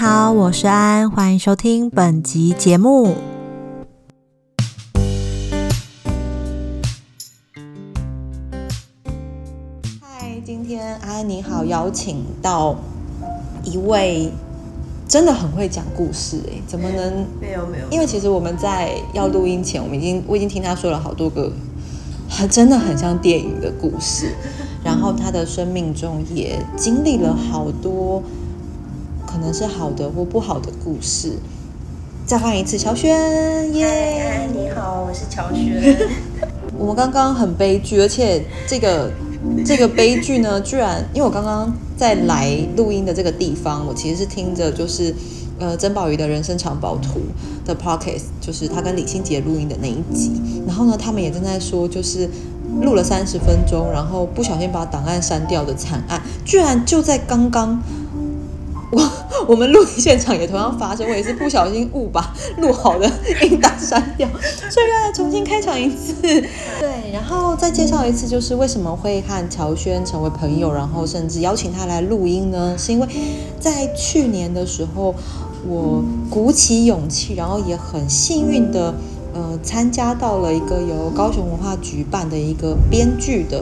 好，我是安，欢迎收听本集节目。嗨，今天安你好，邀请到一位真的很会讲故事哎，怎么能没有没有？因为其实我们在要录音前，我们已经我已经听他说了好多个，很真的很像电影的故事。然后他的生命中也经历了好多。可能是好的或不好的故事。再换一次，乔轩，耶！你好，我是乔轩。我们刚刚很悲剧，而且这个 这个悲剧呢，居然因为我刚刚在来录音的这个地方，我其实是听着就是呃曾宝仪的人生藏宝图的 podcast，就是他跟李心洁录音的那一集。然后呢，他们也正在说，就是录了三十分钟，然后不小心把档案删掉的惨案，居然就在刚刚。我 我们录音现场也同样发生，我也是不小心误把 录好的音档删掉，所以要重新开场一次。对，然后再介绍一次，就是为什么会和乔轩成为朋友，然后甚至邀请他来录音呢？是因为在去年的时候，我鼓起勇气，然后也很幸运的，呃，参加到了一个由高雄文化局办的一个编剧的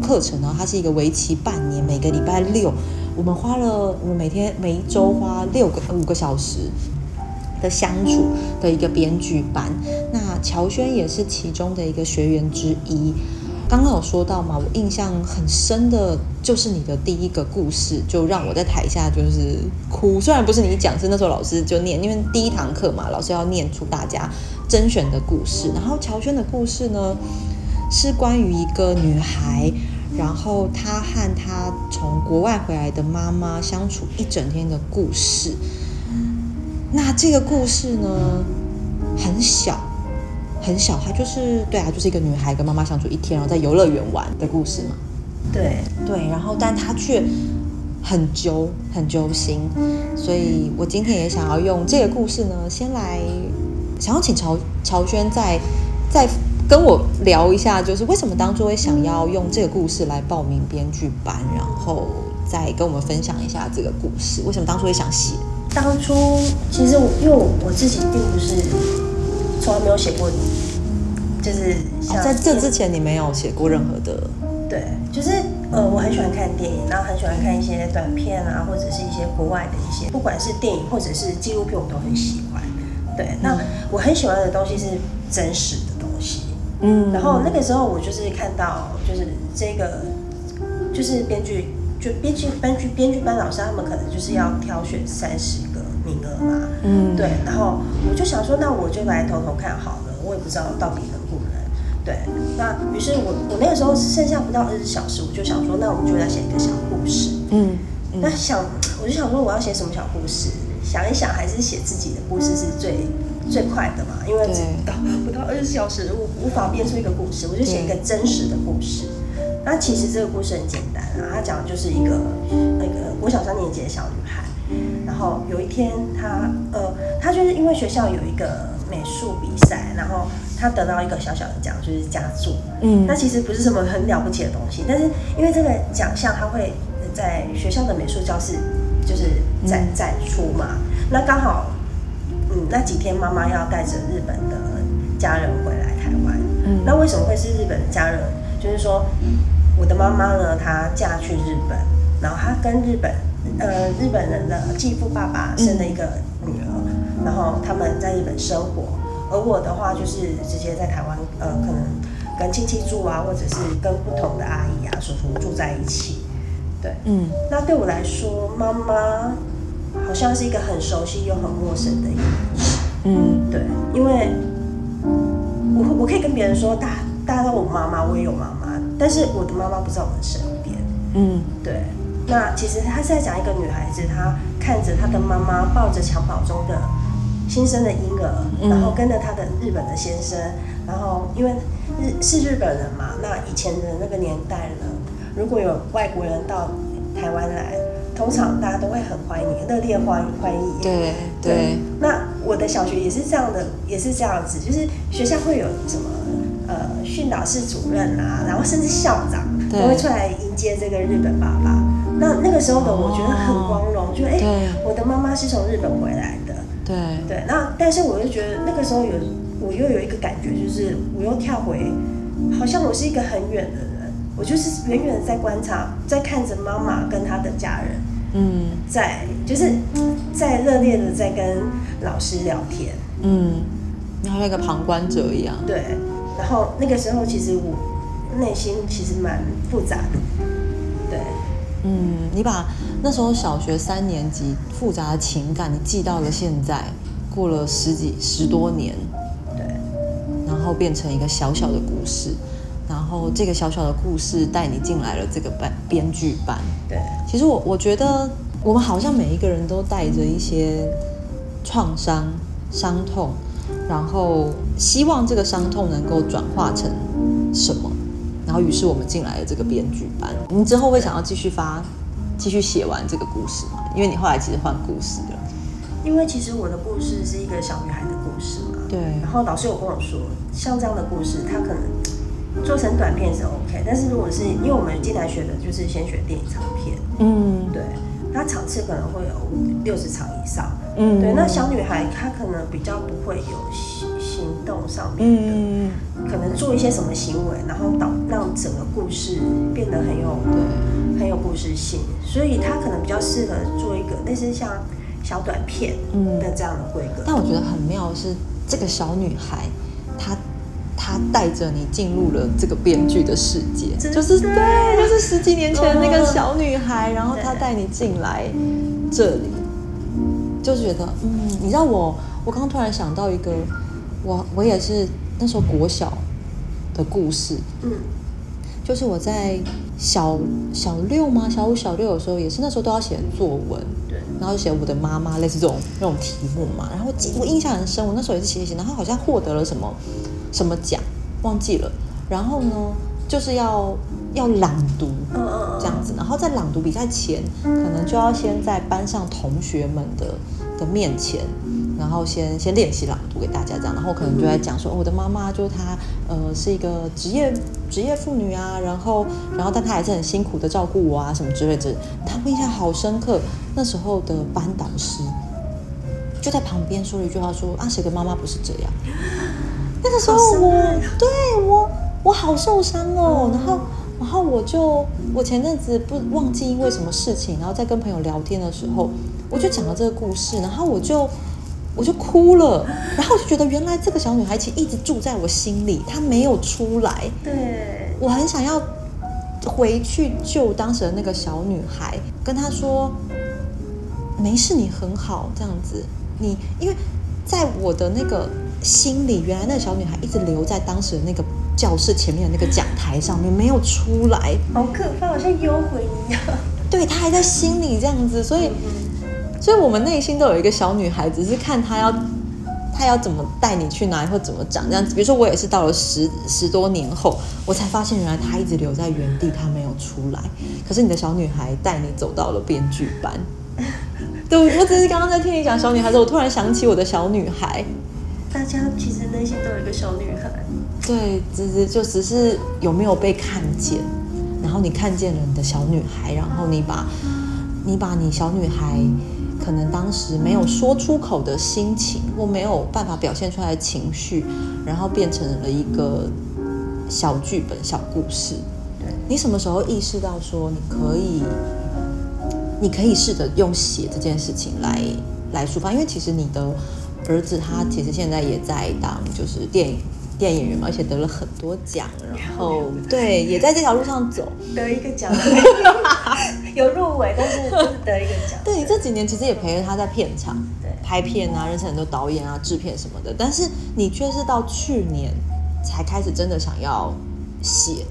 课程，然后它是一个为期半年，每个礼拜六。我们花了，我们每天每一周花六个五个小时的相处的一个编剧班。那乔轩也是其中的一个学员之一。刚刚有说到嘛，我印象很深的就是你的第一个故事，就让我在台下就是哭。虽然不是你讲，是那时候老师就念，因为第一堂课嘛，老师要念出大家甄选的故事。然后乔轩的故事呢，是关于一个女孩。然后他和他从国外回来的妈妈相处一整天的故事。那这个故事呢，很小，很小，它就是对啊，就是一个女孩跟妈妈相处一天，然后在游乐园玩的故事嘛。对对，然后但他却很揪，很揪心，所以我今天也想要用这个故事呢，先来想要请乔乔轩在在。跟我聊一下，就是为什么当初会想要用这个故事来报名编剧班，然后再跟我们分享一下这个故事。为什么当初会想写？当初其实我因为我自己并不是从来没有写过，就是在这之前你没有写过任何的。对，就是呃，我很喜欢看电影，然后很喜欢看一些短片啊，或者是一些国外的一些，不管是电影或者是纪录片，我都很喜欢。对，那我很喜欢的东西是真实的。嗯，然后那个时候我就是看到，就是这个，就是编剧，就编剧编剧编剧班老师他们可能就是要挑选三十个名额嘛，嗯，对，然后我就想说，那我就来偷偷看好了，我也不知道到底能不能，对，那于是我我那个时候剩下不到二十小时，我就想说，那我们就要写一个小故事，嗯，那想我就想说我要写什么小故事，想一想还是写自己的故事是最。最快的嘛，因为到不到二十小时，无无法编出一个故事，我就写一个真实的故事。那其实这个故事很简单啊，它讲的就是一个那个国小三年级的小女孩，然后有一天她呃，她就是因为学校有一个美术比赛，然后她得到一个小小的奖，就是佳作。嗯，那其实不是什么很了不起的东西，但是因为这个奖项，它会在学校的美术教室就是展展出嘛，那刚好。嗯，那几天妈妈要带着日本的家人回来台湾。嗯，那为什么会是日本的家人？就是说，我的妈妈呢，她嫁去日本，然后她跟日本呃日本人的继父爸爸生了一个女儿，然后他们在日本生活。而我的话，就是直接在台湾，呃，可能跟亲戚住啊，或者是跟不同的阿姨啊、叔叔住在一起。对，嗯，那对我来说，妈妈。好像是一个很熟悉又很陌生的一个故事。嗯，对，因为我我可以跟别人说，大大家都我妈妈，我也有妈妈，但是我的妈妈不在我们身边。嗯，对。那其实他是在讲一个女孩子，她看着她的妈妈抱着襁褓中的新生的婴儿，然后跟着她的日本的先生，然后因为日是日本人嘛，那以前的那个年代呢，如果有外国人到台湾来。通常大家都会很欢迎，热烈欢欢迎。对对。那我的小学也是这样的，也是这样子，就是学校会有什么呃训导室主任啊，然后甚至校长都会出来迎接这个日本爸爸。那那个时候的我觉得很光荣，就哎、对我的妈妈是从日本回来的。对对，那但是我又觉得那个时候有，我又有一个感觉，就是我又跳回，好像我是一个很远的人，我就是远远的在观察，在看着妈妈跟她的家人，嗯。在就是在热烈的在跟老师聊天，嗯，然后像一个旁观者一样。对，然后那个时候其实我内心其实蛮复杂的，对，嗯，你把那时候小学三年级复杂的情感，你记到了现在，过了十几十多年，对，然后变成一个小小的故事，然后这个小小的故事带你进来了这个班编剧班。对，其实我我觉得我们好像每一个人都带着一些创伤、伤痛，然后希望这个伤痛能够转化成什么，然后于是我们进来了这个编剧班。你之后会想要继续发、继续写完这个故事吗？因为你后来其实换故事了。因为其实我的故事是一个小女孩的故事嘛，对然后老师有跟我说，像这样的故事，它可能做成短片是 OK，但是如果是因为我们进来学的就是先学电影长片，嗯。对，它场次可能会有六十场以上，嗯。对，那小女孩她可能比较不会有行行动上面的，嗯。可能做一些什么行为，然后导让整个故事变得很有对。很有故事性，所以她可能比较适合做一个类似像小短片嗯。的这样的规格。但我觉得很妙是，这个小女孩，她她带着你进入了这个编剧的世界，就是对，就是十几年前的那个嗯小女孩，然后她带你进来这里，就是觉得，嗯，你知道我，我刚刚突然想到一个，我我也是那时候国小的故事，嗯，就是我在小小六吗？小五、小六的时候，也是那时候都要写作文，对，然后写我的妈妈，类似这种那种题目嘛。然后我印象很深，我那时候也是写一写，然后好像获得了什么什么奖，忘记了。然后呢，就是要要朗读这样子，然后在朗读比赛前，可能就要先在班上同学们的的面前，然后先先练习朗读给大家这样，然后可能就在讲说，哦我的妈妈就是她，呃，是一个职业职业妇女啊，然后然后但她还是很辛苦的照顾我啊，什么之类的。他们印象好深刻，那时候的班导师就在旁边说了一句话说，啊，谁的妈妈不是这样？那个时候我害对我我好受伤哦，然后然后我就我前阵子不忘记因为什么事情，然后在跟朋友聊天的时候，我就讲了这个故事，然后我就我就哭了，然后我就觉得原来这个小女孩其实一直住在我心里，她没有出来，对，我很想要回去救当时的那个小女孩，跟她说没事，你很好，这样子。你因为在我的那个心里，原来那个小女孩一直留在当时的那个教室前面的那个讲台上面，没有出来。好可怕，好像幽魂一样。对，她还在心里这样子，所以，所以我们内心都有一个小女孩，只是看她要。她要怎么带你去哪里，或怎么长这样子？比如说，我也是到了十十多年后，我才发现原来她一直留在原地，她没有出来。可是你的小女孩带你走到了编剧班。对，我只是刚刚在听你讲小女孩的时候，我突然想起我的小女孩。大家其实内心都有一个小女孩，对，只是就只是有没有被看见，然后你看见了你的小女孩，然后你把，你把你小女孩可能当时没有说出口的心情，或没有办法表现出来的情绪，然后变成了一个小剧本、小故事。对，你什么时候意识到说你可以，你可以试着用写这件事情来来抒发？因为其实你的儿子他其实现在也在当就是电影电影演员嘛，而且得了很多奖，然后对也在这条路上走。得一个奖，有入围，但是就是得一个奖。对你这几年其实也陪着他在片场对拍片啊，认识很多导演啊、制片什么的，但是你却是到去年才开始真的想要写。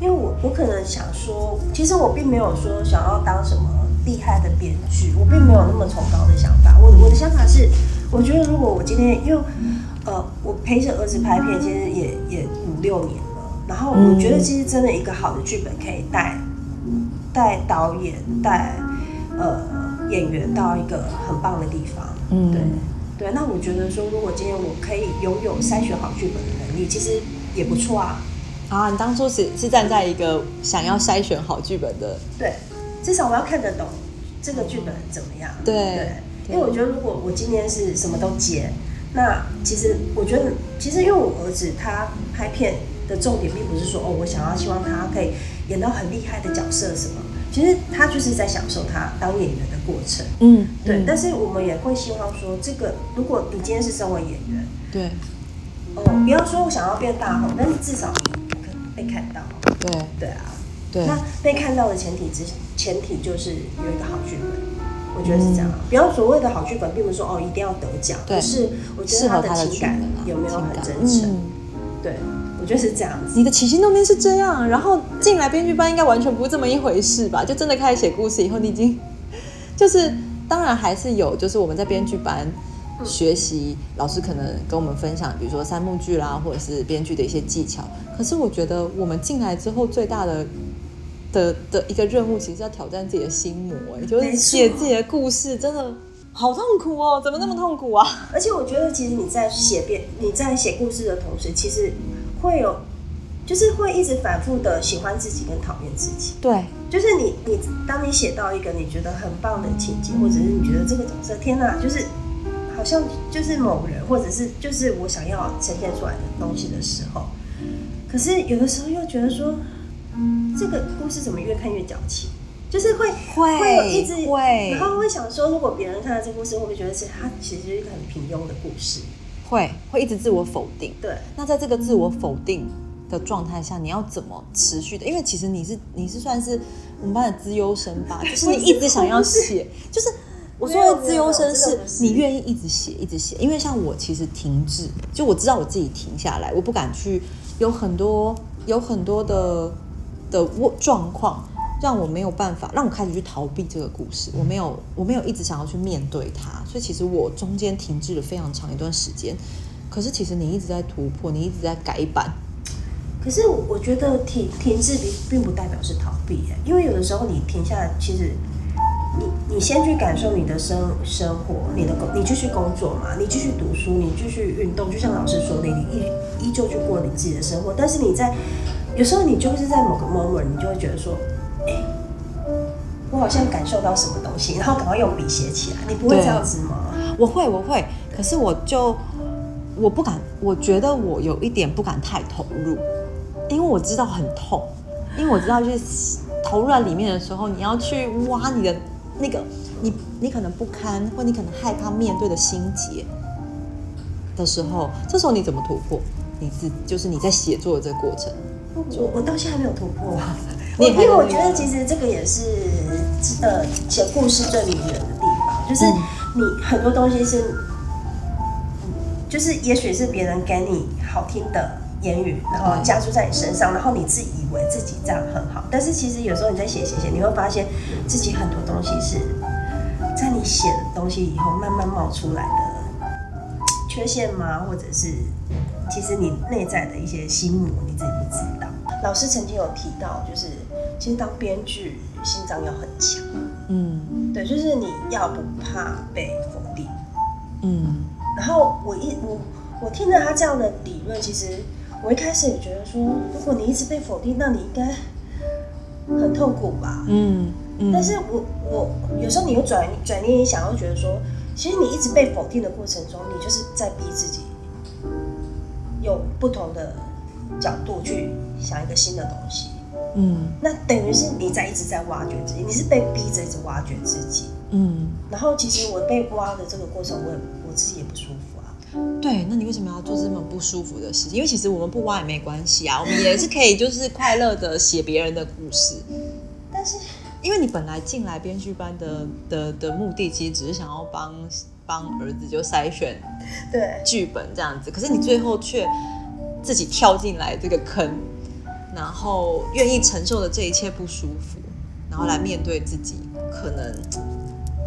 因为我我可能想说，其实我并没有说想要当什么厉害的编剧，我并没有那么崇高的想法。我我的想法是，我觉得如果我今天，因为呃，我陪着儿子拍片，其实也也五六年了，然后我觉得其实真的一个好的剧本可以带带导演带呃演员到一个很棒的地方。嗯对对。那我觉得说，如果今天我可以拥有筛选好剧本的能力，其实也不错啊。啊，你当初是是站在一个想要筛选好剧本的，对，至少我要看得懂这个剧本怎么样。对对，因为我觉得如果我今天是什么都接，那其实我觉得，其实因为我儿子他拍片的重点并不是说哦，我想要希望他可以演到很厉害的角色什么，其实他就是在享受他当演员的过程。嗯，对，嗯。但是我们也会希望说，这个如果你今天是身为演员，对。哦，不要说我想要变大红，但是至少你可被看到。对。对啊，对，那被看到的前提之前提就是有一个好剧本，我觉得是这样。不要所谓的好剧本，并不是说哦一定要得奖，对而是我觉得他的情感有没有很真诚。嗯对，我觉得是这样子。你的起心动念是这样，然后进来编剧班应该完全不是这么一回事吧？就真的开始写故事以后，你已经就是当然还是有，就是我们在编剧班学习，老师可能跟我们分享，比如说三幕剧啦，或者是编剧的一些技巧。可是我觉得我们进来之后最大的的的一个任务，其实是要挑战自己的心魔，哎，就是写自己的故事，真的好痛苦哦，怎么那么痛苦啊？而且我觉得，其实你在写编你在写故事的同时，其实会有，就是会一直反复的喜欢自己跟讨厌自己。对，就是你你当你写到一个你觉得很棒的情节，或者是你觉得这个角色天哪，就是好像就是某人，或者是就是我想要呈现出来的东西的时候，可是有的时候又觉得说，这个故事怎么越看越矫情，就是会会有一直会然后会想说，如果别人看到这故事，会不会觉得是它其实是一个很平庸的故事？会会一直自我否定。对，那在这个自我否定的状态下，你要怎么持续的？因为其实你是你是算是我们班的资优生吧，就是你一直想要写，就是我说的资优生是你愿意一直写一直写。因为像我其实停滞，就我知道我自己停下来，我不敢去，有很多有很多的的状况。让我没有办法，让我开始去逃避这个故事。我没有，我没有一直想要去面对它，所以其实我中间停滞了非常长一段时间。可是其实你一直在突破，你一直在改版，可是我觉得停停滞并并不代表是逃避，因为有的时候你停下来，其实你你先去感受你的生生活，你的工，你继续工作嘛，你继续读书，你继续运动，就像老师说的，你依依旧去过你自己的生活。但是你在有时候你就是在某个 moment，你就会觉得说，哎、我好像感受到什么东西，然后赶快用笔写起来。你不会这样子吗？我会，我会，可是我就我不敢，我觉得我有一点不敢太投入，因为我知道很痛，因为我知道就是投入在里面的时候，你要去挖你的那个你你可能不堪，或你可能害怕面对的心结的时候，这时候你怎么突破？你自就是你在写作的这个过程，我我到现在还没有突破 因为我觉得其实这个也是呃写故事最迷人的地方，就是嗯你很多东西是，就是也许是别人给你好听的言语，然后加注在你身上，然后你自己以为自己这样很好，但是其实有时候你在写写写，你会发现自己很多东西是在你写的东西以后慢慢冒出来的 缺陷吗？或者是其实你内在的一些心魔你自己不知道。老师曾经有提到，就是其实当编剧心脏要很强，嗯对，就是你要不怕被否定。嗯然后我一我我听了他这样的理论，其实我一开始也觉得说，如果你一直被否定，那你应该很痛苦吧？嗯嗯，但是我我有时候你又转转念一想，又觉得说，其实你一直被否定的过程中，你就是在逼自己有不同的角度去想一个新的东西。嗯那等于是你在一直在挖掘自己，你是被逼着一直挖掘自己。嗯，然后其实我被挖的这个过程，我也我自己也不舒服啊。对，那你为什么要做这么不舒服的事情？因为其实我们不挖也没关系啊，我们也是可以就是快乐的写别人的故事。但是因为你本来进来编剧班的的的目的，其实只是想要帮帮儿子就筛选对，剧本这样子，可是你最后却自己跳进来这个坑，然后愿意承受的这一切不舒服，然后来面对自己可能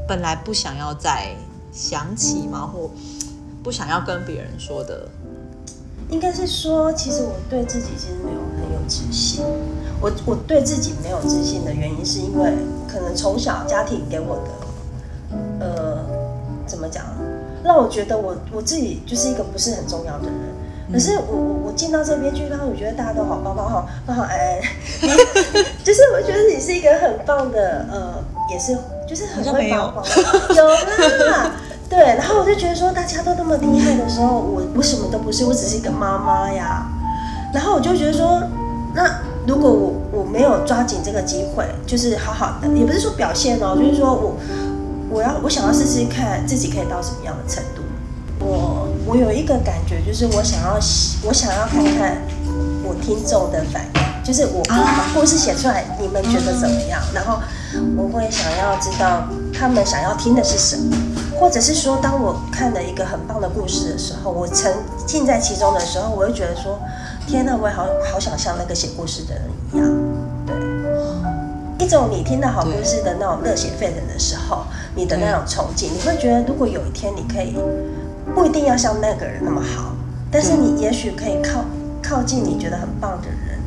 本来不想要再想起嘛，或不想要跟别人说的，应该是说，其实我对自己其实没有很有自信。我我对自己没有自信的原因，是因为可能从小家庭给我的，呃，怎么讲，让我觉得我我自己就是一个不是很重要的人。可是我我我进到这边去，然后我觉得大家都好棒棒，好棒好安安，就是我觉得你是一个很棒的，呃，也是就是很会帮忙，有。啦，对，然后我就觉得说大家都那么厉害的时候，我我什么都不是，我只是一个妈妈呀，然后我就觉得说，那如果我我没有抓紧这个机会，就是好好的，也不是说表现哦，就是说我我要我想要试试看自己可以到什么样的程度，我。我有一个感觉，就是我想要，我想要看看我听众的反应，就是我把故事写出来，你们觉得怎么样？然后我会想要知道他们想要听的是什么，或者是说，当我看了一个很棒的故事的时候，我沉浸在其中的时候，我会觉得说，天呐，我也好好想像那个写故事的人一样，对，一种你听到好故事的那种热血沸腾的时候，你的那种憧憬，你会觉得，如果有一天你可以。不一定要像那个人那么好，但是你也许可以靠靠近你觉得很棒的人，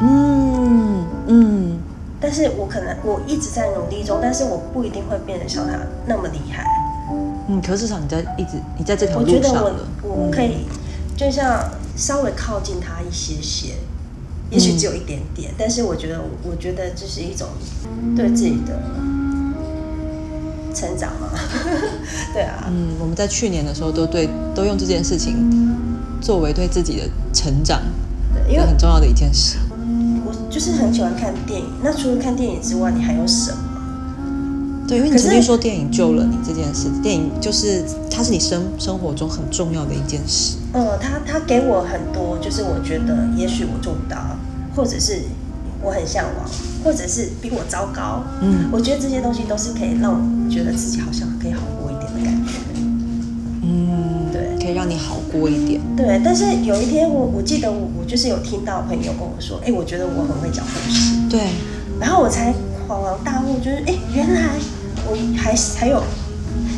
嗯嗯。但是我可能我一直在努力中，但是我不一定会变得像他那么厉害。嗯，可是至少你在一直你在这条路上我觉得我我可以就像稍微靠近他一些些，也许只有一点点，但是我觉得我觉得这是一种对自己的。成长嘛，对啊，嗯，我们在去年的时候都对都用这件事情作为对自己的成长，对，因为很重要的一件事。我就是很喜欢看电影，那除了看电影之外，你还有什么？对，因为你曾经说电影救了你这件事，电影就是它是你生生活中很重要的一件事。嗯，它它给我很多，就是我觉得也许我做不到，或者是。我很向往，或者是比我糟糕，嗯，我觉得这些东西都是可以让我觉得自己好像可以好过一点的感觉，嗯，对，可以让你好过一点，对。但是有一天，我我记得我我就是有听到朋友跟我说，哎，我觉得我很会讲故事，对，然后我才恍然大悟，就是哎，原来我还还有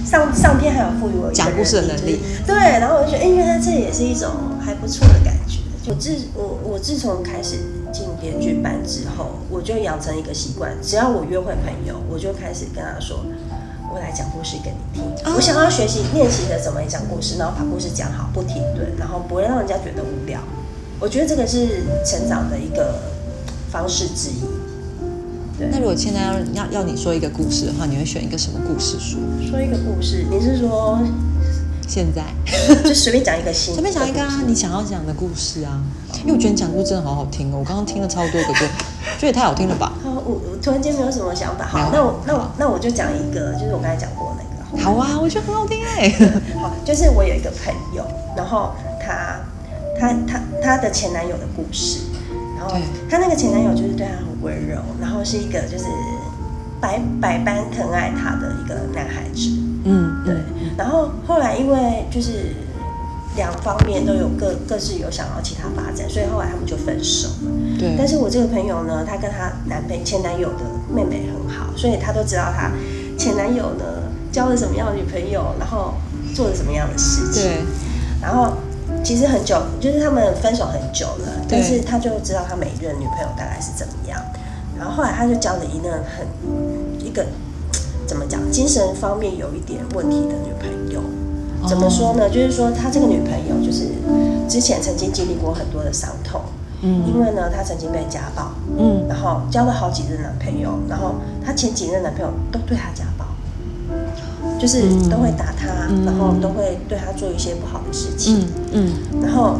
上上天还有赋予我讲故事的能力，对，然后我就觉得，哎，原来这也是一种还不错的感觉。我自我我自从开始进编剧班之后，我就养成一个习惯，只要我约会朋友，我就开始跟他说，我来讲故事给你听。我想要学习练习的怎么讲故事，然后把故事讲好，不停顿，然后不会让人家觉得无聊。我觉得这个是成长的一个方式之一。对。那如果现在要要要你说一个故事的话，你会选一个什么故事说？说一个故事，你是说？现 在就随便讲一个新，随便讲一个啊，你想要讲的故事啊，因为我觉得你讲故事真的好好听哦，我刚刚听了超多个，觉得也太好听了吧。好，我我突然间没有什么想法，好，那我那我那我就讲一个，就是我刚才讲过那个。好啊，我觉得很好听哎。好，就是我有一个朋友，然后他他他他的前男友的故事，然后他那个前男友就是对她很温柔，然后是一个就是百百般疼爱她的一个男孩子。嗯，对。然后后来因为就是两方面都有各各自有想要其他发展，所以后来他们就分手了。对。但是我这个朋友呢，她跟她男朋前男友的妹妹很好，所以她都知道她前男友呢交了什么样的女朋友，然后做了什么样的事情。对。然后其实很久，就是他们分手很久了，但是他就知道他每一任女朋友大概是怎么样。然后后来他就交了一任很一个。怎么讲？精神方面有一点问题的女朋友，怎么说呢？就是说他这个女朋友就是之前曾经经历过很多的伤痛，嗯，因为呢她曾经被家暴，嗯，然后交了好几任男朋友，然后她前几任男朋友都对她家暴，就是都会打他，然后都会对他做一些不好的事情，嗯嗯，然后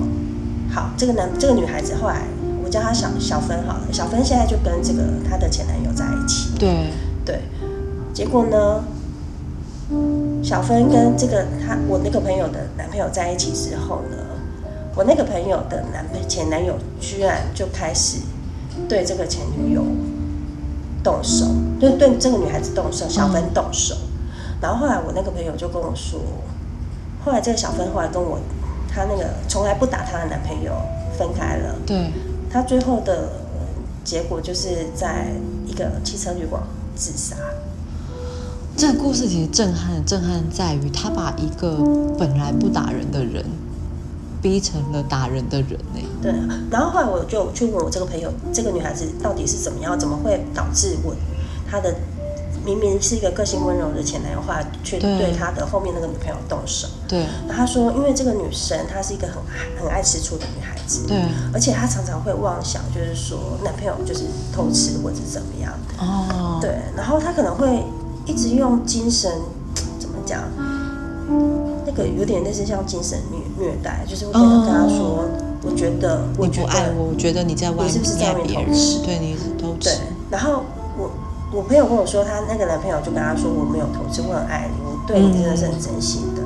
好，这个男这个女孩子后来我叫她小小芬好了，小芬现在就跟这个她的前男友在一起，对对。结果呢？小芬跟这个她我那个朋友的男朋友在一起之后呢，我那个朋友的男前男友居然就开始对这个前女友动手，就对这个女孩子动手，小芬动手。然后后来我那个朋友就跟我说，后来这个小芬后来跟我，她那个从来不打她的男朋友分开了。对。她最后的结果就是在一个汽车旅馆自杀。这个故事其实震撼，震撼在于他把一个本来不打人的人，逼成了打人的人呢。对，然后后来我就去问我这个朋友，这个女孩子到底是怎么样，怎么会导致我她的明明明是一个个性温柔的前男友，后来却对。对他的后面那个女朋友动手。对。然后他说，因为这个女生她是一个很很爱吃醋的女孩子，对，而且她常常会妄想，就是说男朋友就是偷吃或者怎么样。哦，对，然后她可能会一直用精神怎么讲，那个有点类似像精神虐虐待，就是会跟他说，我觉得我你不爱我，我觉得你在外你是不是在外面偷吃，对，你是偷对吃，，然后我我朋友跟我说，她那个男朋友就跟她说，我没有投资，我很爱你，我对你真的是很真心的。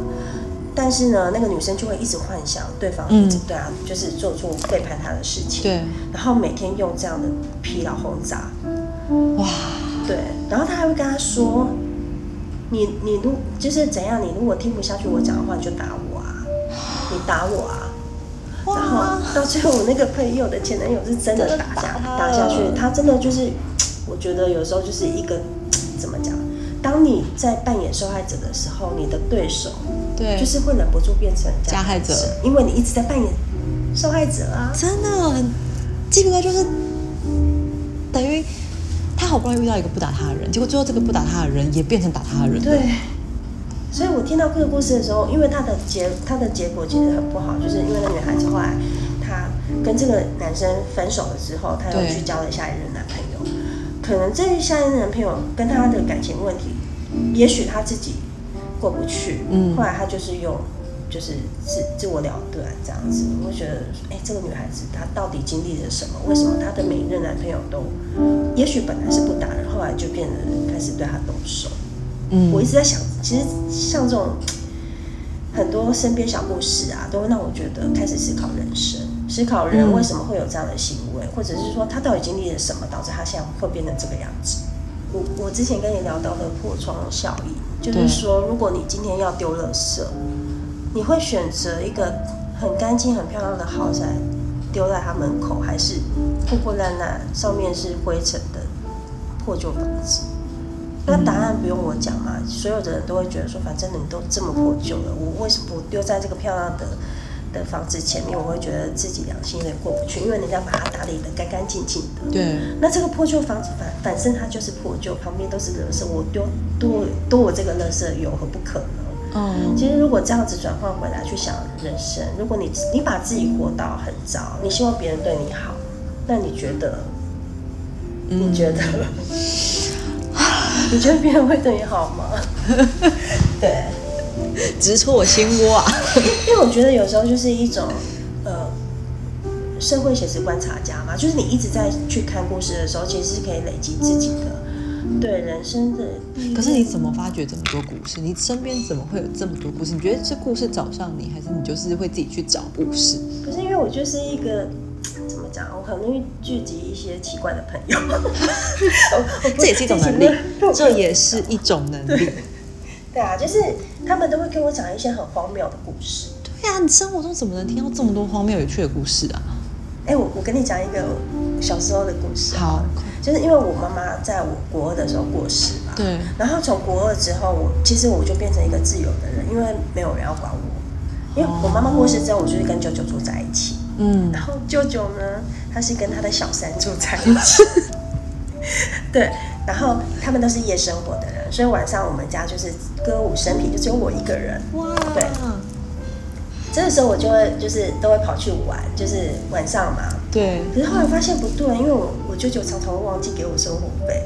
但是呢，那个女生就会一直幻想对方一直对她，就是做出背叛她的事情，对，然后每天用这样的疲劳轰炸，哇，对，然后他还会跟她说，你你如就是怎样，你如果听不下去我讲的话，你就打我啊，你打我啊。然后，到最后，我那个朋友的前男友是真的打下打打下去，他真的就是，我觉得有时候就是一个 怎么讲？当你在扮演受害者的时候，你的对手对，就是会忍不住变成加害者。因为你一直在扮演受害者啊。真的很记不得，就是等于他好不容易遇到一个不打他的人，结果最后这个不打他的人也变成打他的人，对，所以我听到这个故事的时候，因为他的结他的结果其实很不好，就是因为那女孩子后来她跟这个男生分手了之后，她又去交了下一任男朋友，可能这下一任男朋友跟她的感情问题，也许她自己过不去，嗯后来她就是用。就是自自我了断这样子，我会觉得，哎、这个女孩子她到底经历了什么？为什么她的每一任男朋友都，也许本来是不打人，后来就变得开始对她动手。嗯，我一直在想，其实像这种很多身边小故事啊，都会让我觉得开始思考人生，思考人嗯为什么会有这样的行为，或者是说他到底经历了什么，导致他现在会变成这个样子。我我之前跟你聊到的破窗效应，就是说，如果你今天要丢垃圾，你会选择一个很干净、很漂亮的豪宅丢在他门口，还是破破烂烂、上面是灰尘的破旧房子？那答案不用我讲嘛，所有的人都会觉得说，反正你都这么破旧了，我为什么不丢在这个漂亮的的房子前面？我会觉得自己良心有点过不去，因为人家把它打理的干干净净的。对，那这个破旧房子反反正它就是破旧，旁边都是垃圾，我丢多多我这个垃圾有何不可呢？嗯，其实如果这样子转换回来去想人生，如果你你把自己活到很糟，你希望别人对你好，那你觉得？你觉得？你觉得别人会对你好吗？对，直戳我心窝啊！因为我觉得有时候就是一种呃社会写实观察家嘛，就是你一直在去看故事的时候，其实是可以累积自己的对人生的。可是你怎么发掘这么多故事？你身边怎么会有这么多故事？你觉得这故事找上你，还是你就是会自己去找故事？可是因为我就是一个怎么讲，我很容易聚集一些奇怪的朋友。这也是一种能力，这也是一种能力。对啊，就是他们都会跟我讲一些很荒谬的故事。对啊，你生活中怎么能听到这么多荒谬有趣的故事啊？哎、我我跟你讲一个小时候的故事。好，就是因为我妈妈在我国二的时候过世嘛，对，然后从国二之后，我其实我就变成一个自由的人，因为没有人要管我。因为我妈妈过世之后，我就是跟舅舅住在一起，嗯然后舅舅呢，他是跟他的小三住在一起，对，然后他们都是夜生活的人，所以晚上我们家就是歌舞升平，就只有我一个人。哇，对这个时候我就会就是都会跑去玩，就是晚上嘛。对，可是后来发现不对，因为我我舅舅常常会忘记给我生活费，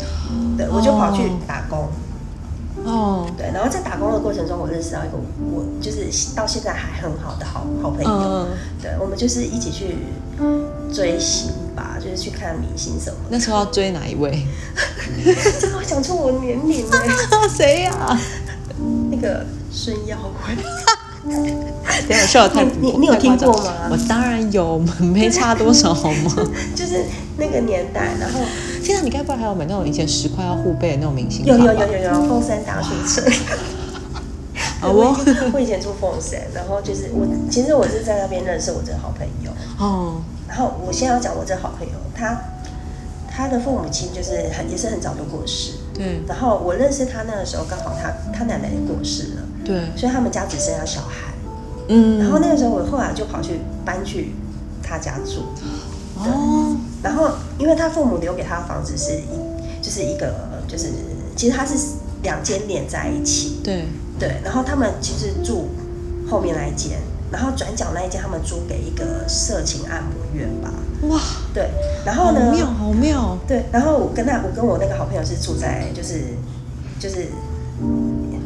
对我就跑去打工。哦，对，然后在打工的过程中，我认识到一个我就是到现在还很好的好好朋友。嗯，对，我们就是一起去追星吧，就是去看明星什么。那时候要追哪一位？这个我讲出我年龄呢，谁呀？那个孙耀辉。等一下我笑的太你你你有听过吗我当然有，没差多少好吗？就是那个年代，然后现在你该不会还有买那种以前十块要互背的那种明星有？有有有有凤山大学城。好我哦以前我以前住凤山，然后就是我其实我是在那边认识我这个好朋友，哦，然后我现在要讲我这好朋友，他他的父母亲就是很也是很早就过世，对。然后我认识他那个时候刚好他他奶奶也过世了，对，所以他们家只剩下小孩，嗯，然后那个时候我后来就跑去搬去他家住，哦，然后因为他父母留给他的房子是一就是一个就是其实他是两间连在一起，对，对，然后他们其实住后面那一间，然后转角那一间他们租给一个色情按摩院吧，哇，对，然后呢，妙好妙，对，然后我跟他，我跟我那个好朋友是住在就是就是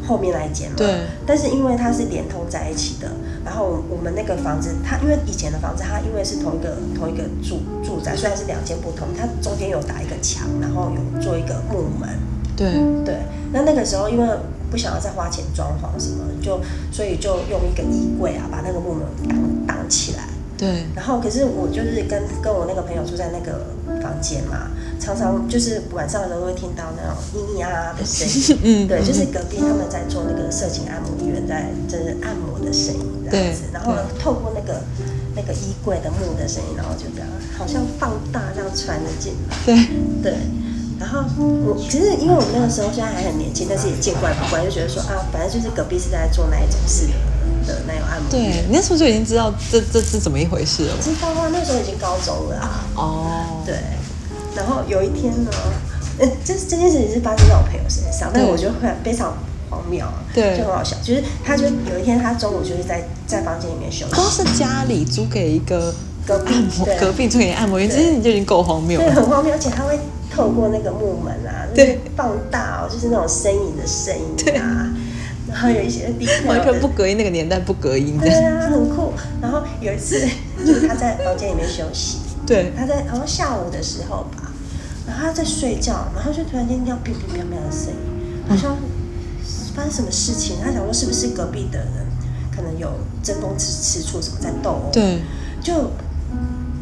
后面那一间嘛。对。但是因为它是连通在一起的，然后我们那个房子，它因为以前的房子，它因为是同一个同一个住住宅，虽然是两间不同，它中间有打一个墙，然后有做一个木门。对，对。那那个时候因为不想要再花钱装潢什么，就所以就用一个衣柜啊，把那个木门挡挡起来。对，然后可是我就是跟跟我那个朋友住在那个房间嘛，常常就是晚上的时候会听到那种咿咿啊啊的声音，嗯。对，就是隔壁他们在做那个色情按摩院在就是按摩的声音这样子。对，然后呢透过那个那个衣柜的木的声音，然后就这样好像放大这样传了进来，对，对。然后我其实因为我们那个时候虽然还很年轻，但是也见怪不怪，就觉得说啊，反正就是隔壁是在做那一种事的的那种按摩对。你那时候就已经知道这这是怎么一回事了吗。知道啊，那时候已经高中了啊。哦，对，然后有一天呢，呃，这这件事情是发生在我朋友身上，但是我觉得会非常荒谬啊，对就很好笑。就是他就有一天，他中午就是在在房间里面休息，都，是家里租给一个隔壁按摩对隔壁租给按摩院，对其实你就已经够荒谬了对，很荒谬，而且他会透过那个木门啊，就对放大哦，就是那种呻吟的声音啊，然后有一些低调的完全不隔音，那个年代不隔音对的。啊，很酷。然后有一次，就是他在房间里面休息，对，他在然后下午的时候吧，然后他在睡觉，然后就突然间听到乒乒乓乓的声音，好像发生什么事情。他想说是不是隔壁的人可能有争风吃吃醋什么在斗殴，对，就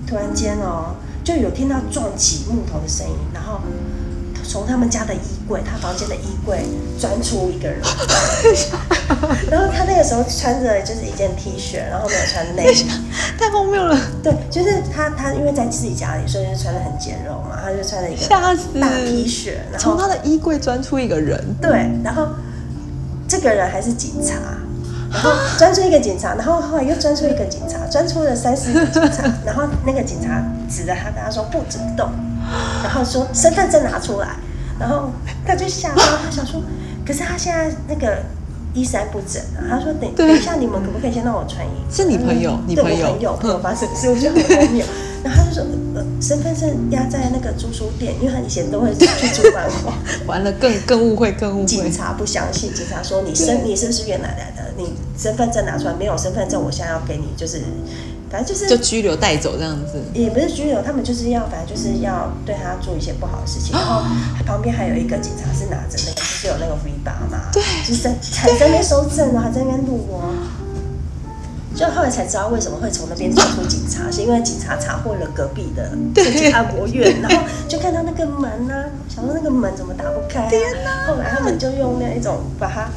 突然间哦，就有听到撞击木头的声音，然后从他们家的衣柜，他房间的衣柜钻出一个人，然后他那个时候穿着就是一件 T 恤，然后没有穿内衣。太荒谬了，对，就是他，他因为在自己家里，所以就穿的很简陋嘛，他就穿了一个大 T 恤，然后从他的衣柜钻出一个人，对，然后这个人还是警察，然后 钻出一个警察，然后后来又钻出一个警察，钻出了三四个警察，然后那个警察指着他跟他说不准动，然后说身份证拿出来，然后他就吓到，他想说，可是他现在那个。衣衫不整啊！他说等等一下，你们可不可以先让我穿衣服？是你朋友你朋友我朋友朋友发生的事，我觉得很荒谬。然后他就说，呃，身份证压在那个租书店，因为他以前都会去租漫画。完了更更误会更误会警。察不相信，警察说你身对你是不是越南来的？你身份证拿出来，没有身份证，我现在要给你就是，反正就是就拘留带走这样子，也不是拘留，他们就是要反正就是要对他做一些不好的事情。然后旁边还有一个警察是拿着那个就是有那个 V 八嘛，对就是在还在那边收证啊，还在那边录哦。就后来才知道为什么会从那边走出警察，是因为警察查获了隔壁的对这间按摩院，然后就看到那个门呢、想说那个门怎么打不开、啊？天后来他们就用那一种把它打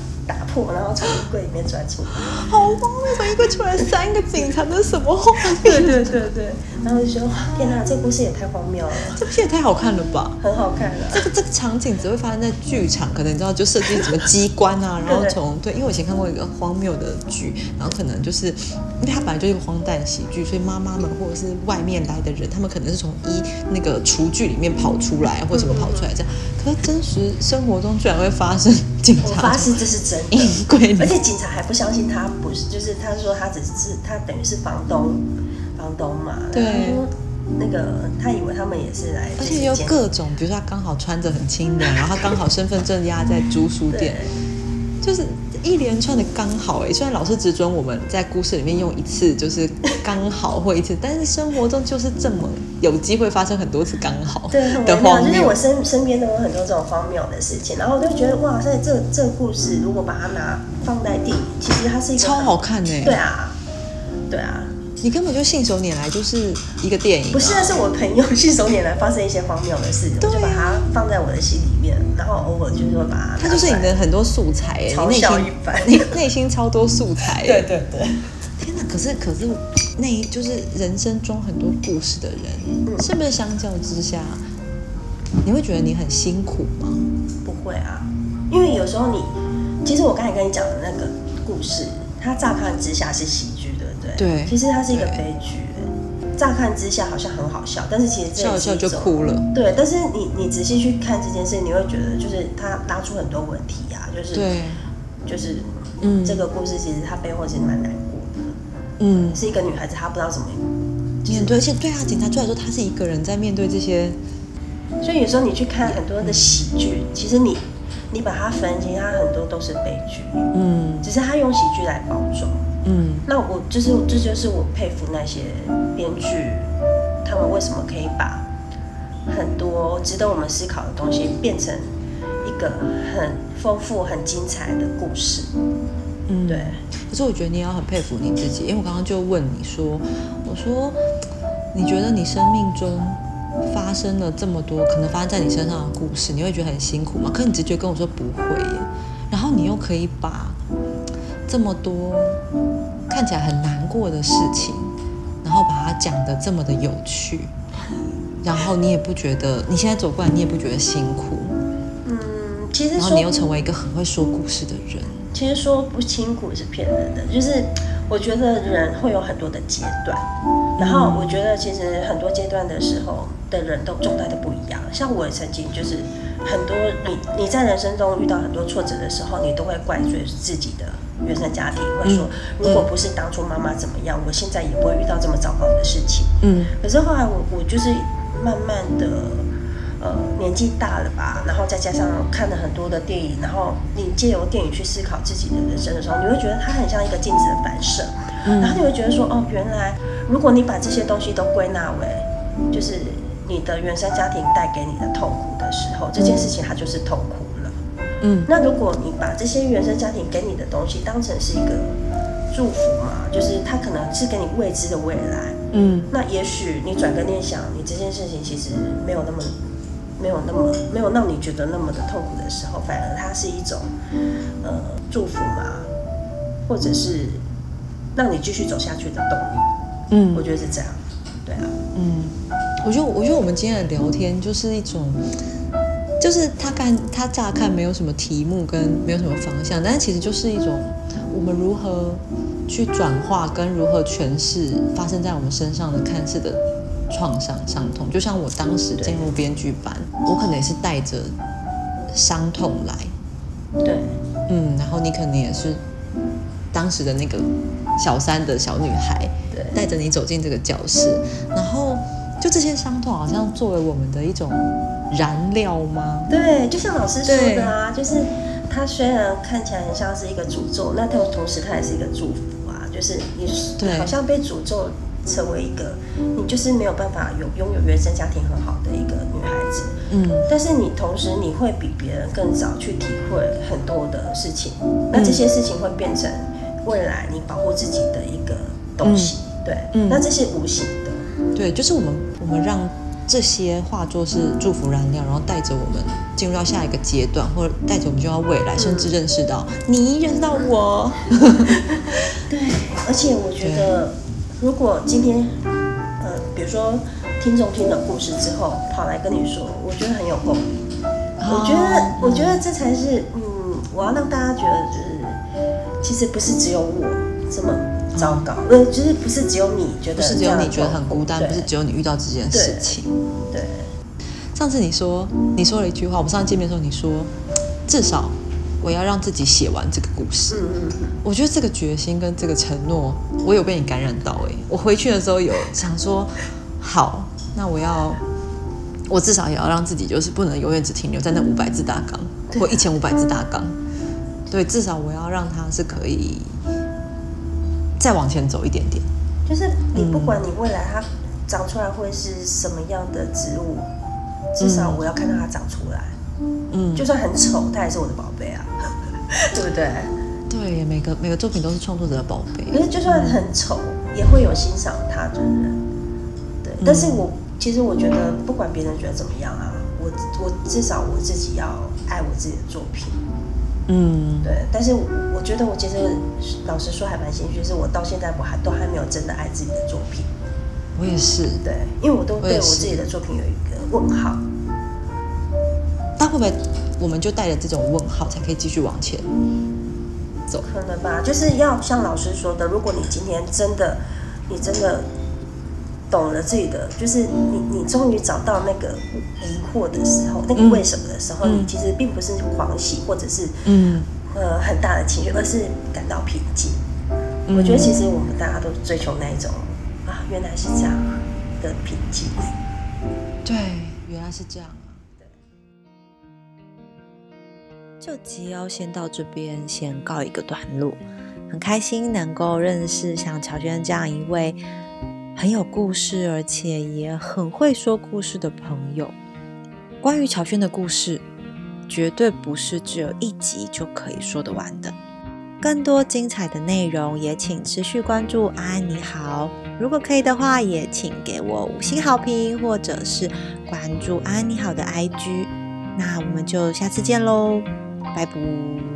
破，然后从衣柜里面钻出来。好荒谬！从衣柜出来三个警察，这是什么画对面？对对对，然后就觉得，天哪，这故事也太荒谬了，这片也太好看了吧！很好看了这。个这个场景只会发生在剧场，可能你知道就设计什么机关啊，然后对从对，因为我以前看过一个荒谬的剧，然后可能就是因为它本来就是一个荒诞喜剧，所以妈妈们或者是外面来的人，他们可能是从一那个厨具里面跑出来，或者什么跑出来这样。可是真实生活中居然会发生警我察发誓这是真的，而且警察还不相信他不是，就是他说他只是他等于是房东，房东嘛，对。那个他以为他们也是来，而且有各种，比如说他刚好穿着很清凉，然后他刚好身份证压在租书店，就是一连串的刚好哎、虽然老师只准我们在故事里面用一次，就是刚好或一次，但是生活中就是这么有机会发生很多次刚好对，我的荒荒谬，就是我。身身边都有很多这种荒谬的事情，然后我就觉得哇塞，这这个故事如果把它拿放在电影，其实它是一个超好看哎、对啊，对啊，你根本就信手拈来就是一个电影、啊，不是，那是我朋友信手拈来发生一些荒谬的事，我对啊。就把它放在我的心里面，然后偶尔就是会把它它就是你的很多素材哎、嘲你内心笑一番。你内心超多素材、欸，对对对，天哪！可是可是那一就是人生中很多故事的人，嗯。是不是相较之下，你会觉得你很辛苦吗？不会啊，因为有时候你，其实我刚才跟你讲的那个故事，它乍看之下是喜剧，对对？其实它是一个悲剧。乍乍看之下好像很好笑，但是其实这笑一笑就哭了。对，但是你你仔细去看这件事，你会觉得就是他拉出很多问题啊，就是对，就是嗯这个故事其实它背后其实蛮难过的，嗯，是一个女孩子她不知道怎么，面对，而且对啊，警察出来说她是一个人在面对这些，所以有时候你去看很多的喜剧，其实你你把它分析，它很多都是悲剧，嗯只是他用喜剧来包装。嗯那我就是这就是我佩服那些编剧，他们为什么可以把很多值得我们思考的东西变成一个很丰富、很精彩的故事。嗯，对。可是我觉得你也要很佩服你自己，因为我刚刚就问你说，我说你觉得你生命中发生了这么多可能发生在你身上的故事，你会觉得很辛苦吗？可是你直觉跟我说不会耶，然后你又可以把这么多看起来很难过的事情，然后把它讲的这么的有趣，然后你也不觉得你现在走过来，你也不觉得辛苦，嗯，其实然后你又成为一个很会说故事的人。其实说不辛苦是骗人的，就是我觉得人会有很多的阶段，然后我觉得其实很多阶段的时候的人都状态都不一样。像我也曾经就是很多你你在人生中遇到很多挫折的时候，你都会怪罪自己的原生家庭，会说嗯如果不是当初妈妈怎么样，我现在也不会遇到这么糟糕的事情。嗯可是后来我我就是慢慢的，呃，年纪大了吧，然后再加上看了很多的电影，然后你借由电影去思考自己的人生的时候，你会觉得它很像一个镜子的反射，然后你会觉得说，哦，原来如果你把这些东西都归纳为就是你的原生家庭带给你的痛苦的时候，这件事情它就是痛苦了。嗯。那如果你把这些原生家庭给你的东西当成是一个祝福嘛，就是他可能是给你未知的未来，嗯。那也许你转个念想，你这件事情其实没有那么、没有那么、没有让你觉得那么的痛苦的时候，反而它是一种呃祝福嘛，或者是让你继续走下去的动力。嗯。我觉得是这样，对啊，嗯，我觉得我觉得我们今天的聊天就是一种，就是他看他乍看没有什么题目跟没有什么方向，但是其实就是一种我们如何去转化跟如何诠释发生在我们身上的看似的创伤伤痛。就像我当时进入编剧班，我可能也是带着伤痛来，对，嗯，然后你可能也是当时的那个小三的小女孩，对。带着你走进这个教室，然后就这些伤痛好像作为我们的一种燃料吗？对，就像老师说的啊，就是它虽然看起来很像是一个诅咒，那它同时它也是一个祝福啊，就是你好像被诅咒成为一个你就是没有办法有拥有原生家庭很好的一个女孩子，嗯。但是你同时你会比别人更早去体会很多的事情，那这些事情会变成未来你保护自己的一个东西，对，嗯。那这是无形的，对，就是我们我们让这些化作是祝福燃料，然后带着我们进入到下一个阶段，或者带着我们进入到未来，甚至认识到你认识到我。对，而且我觉得，如果今天，呃，比如说听众听了故事之后跑来跟你说，我觉得很有共鸣。我觉得，我觉得这才是，嗯，我要让大家觉得，就是其实不是只有我这么糟糕，呃，就是不是只有你觉得不是只有你觉得很孤单，不是只有你遇到这件事情。对，上次你说你说了一句话，我们上次见面的时候你说，至少我要让自己写完这个故事。嗯嗯嗯，我觉得这个决心跟这个承诺，我有被你感染到哎、我回去的时候有想说，好，那我要，我至少也要让自己就是不能永远只停留在那五百字大纲或一千五百字大纲，对，至少我要让它是可以再往前走一点点。就是你不嗯管你未来它长出来会是什么样的植物，至少我要看到它长出来，嗯，就算很丑，它也是我的宝贝啊，对不对？对，每个每个作品都是创作者的宝贝。可是就算很丑，也会有欣赏它的人。对，但是我其实我觉得，不管别人觉得怎么样啊，我我至少我自己要爱我自己的作品。嗯，对，但是我我觉得我其实老实说还蛮心虚，是我到现在我还都还没有真的爱自己的作品。我也是。对，因为我都对我自己的作品有一个问号。那会不会我们就带着这种问号，才可以继续往前走？可能吧，就是要像老师说的，如果你今天真的，你真的懂了自己的，就是你你终于找到那个疑惑的时候，那个为什么的时候，嗯你其实并不是狂喜或者是嗯，呃很大的情绪，而是感到平静。嗯我觉得其实我们大家都追求那一种啊，原来是这样的平静。对，原来是这样啊。这集要先到这边，先告一个段落。很开心能够认识像乔轩这样一位很有故事，而且也很会说故事的朋友。关于乔轩的故事，绝对不是只有一集就可以说得完的。更多精彩的内容，也请持续关注安安你好。如果可以的话，也请给我五星好评，或者是关注安安你好的 IG。那我们就下次见喽，拜拜。